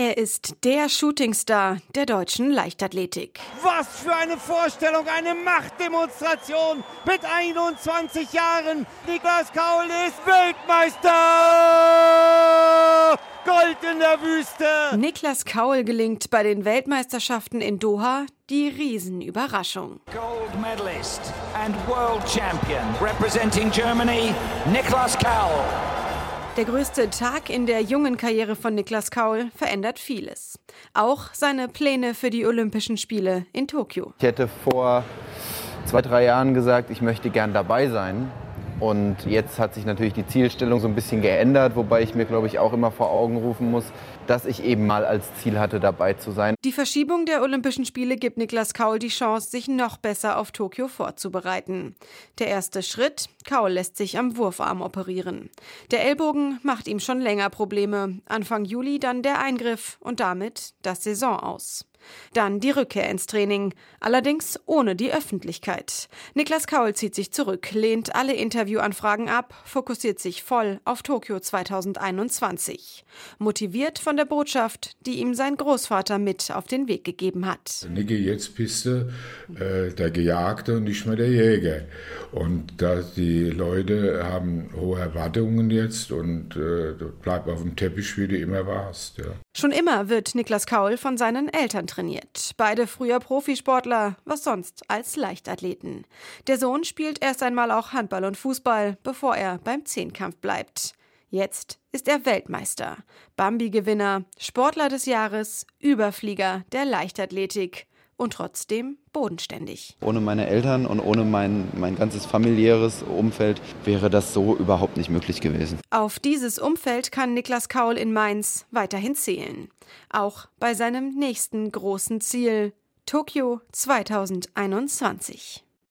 Er ist der Shootingstar der deutschen Leichtathletik. Was für eine Vorstellung, eine Machtdemonstration mit 21 Jahren. Niklas Kaul ist Weltmeister! Gold in der Wüste! Niklas Kaul gelingt bei den Weltmeisterschaften in Doha die Riesenüberraschung. Gold medalist and world champion representing Germany, Niklas Kaul. Der größte Tag in der jungen Karriere von Niklas Kaul verändert vieles. Auch seine Pläne für die Olympischen Spiele in Tokio. Ich hätte vor zwei, drei Jahren gesagt, ich möchte gern dabei sein. Und jetzt hat sich natürlich die Zielstellung so ein bisschen geändert, wobei ich mir, glaube ich, auch immer vor Augen rufen muss, dass ich eben mal als Ziel hatte, dabei zu sein. Die Verschiebung der Olympischen Spiele gibt Niklas Kaul die Chance, sich noch besser auf Tokio vorzubereiten. Der erste Schritt, Kaul lässt sich am Wurfarm operieren. Der Ellbogen macht ihm schon länger Probleme. Anfang Juli dann der Eingriff und damit das Saison aus. Dann die Rückkehr ins Training, allerdings ohne die Öffentlichkeit. Niklas Kaul zieht sich zurück, lehnt alle Interviewanfragen ab, fokussiert sich voll auf Tokio 2021. Motiviert von der Botschaft, die ihm sein Großvater mit auf den Weg gegeben hat. Niki, jetzt bist du äh, der Gejagte und nicht mehr der Jäger. Und da die Leute haben hohe Erwartungen jetzt und äh, bleib auf dem Teppich, wie du immer warst. Ja. Schon immer wird Niklas Kaul von seinen Eltern trainiert. Beide früher Profisportler, was sonst als Leichtathleten. Der Sohn spielt erst einmal auch Handball und Fußball, bevor er beim Zehnkampf bleibt. Jetzt ist er Weltmeister, Bambi-Gewinner, Sportler des Jahres, Überflieger der Leichtathletik und trotzdem bodenständig. Ohne meine Eltern und ohne mein, mein ganzes familiäres Umfeld wäre das so überhaupt nicht möglich gewesen. Auf dieses Umfeld kann Niklas Kaul in Mainz weiterhin zählen. Auch bei seinem nächsten großen Ziel, Tokio 2021.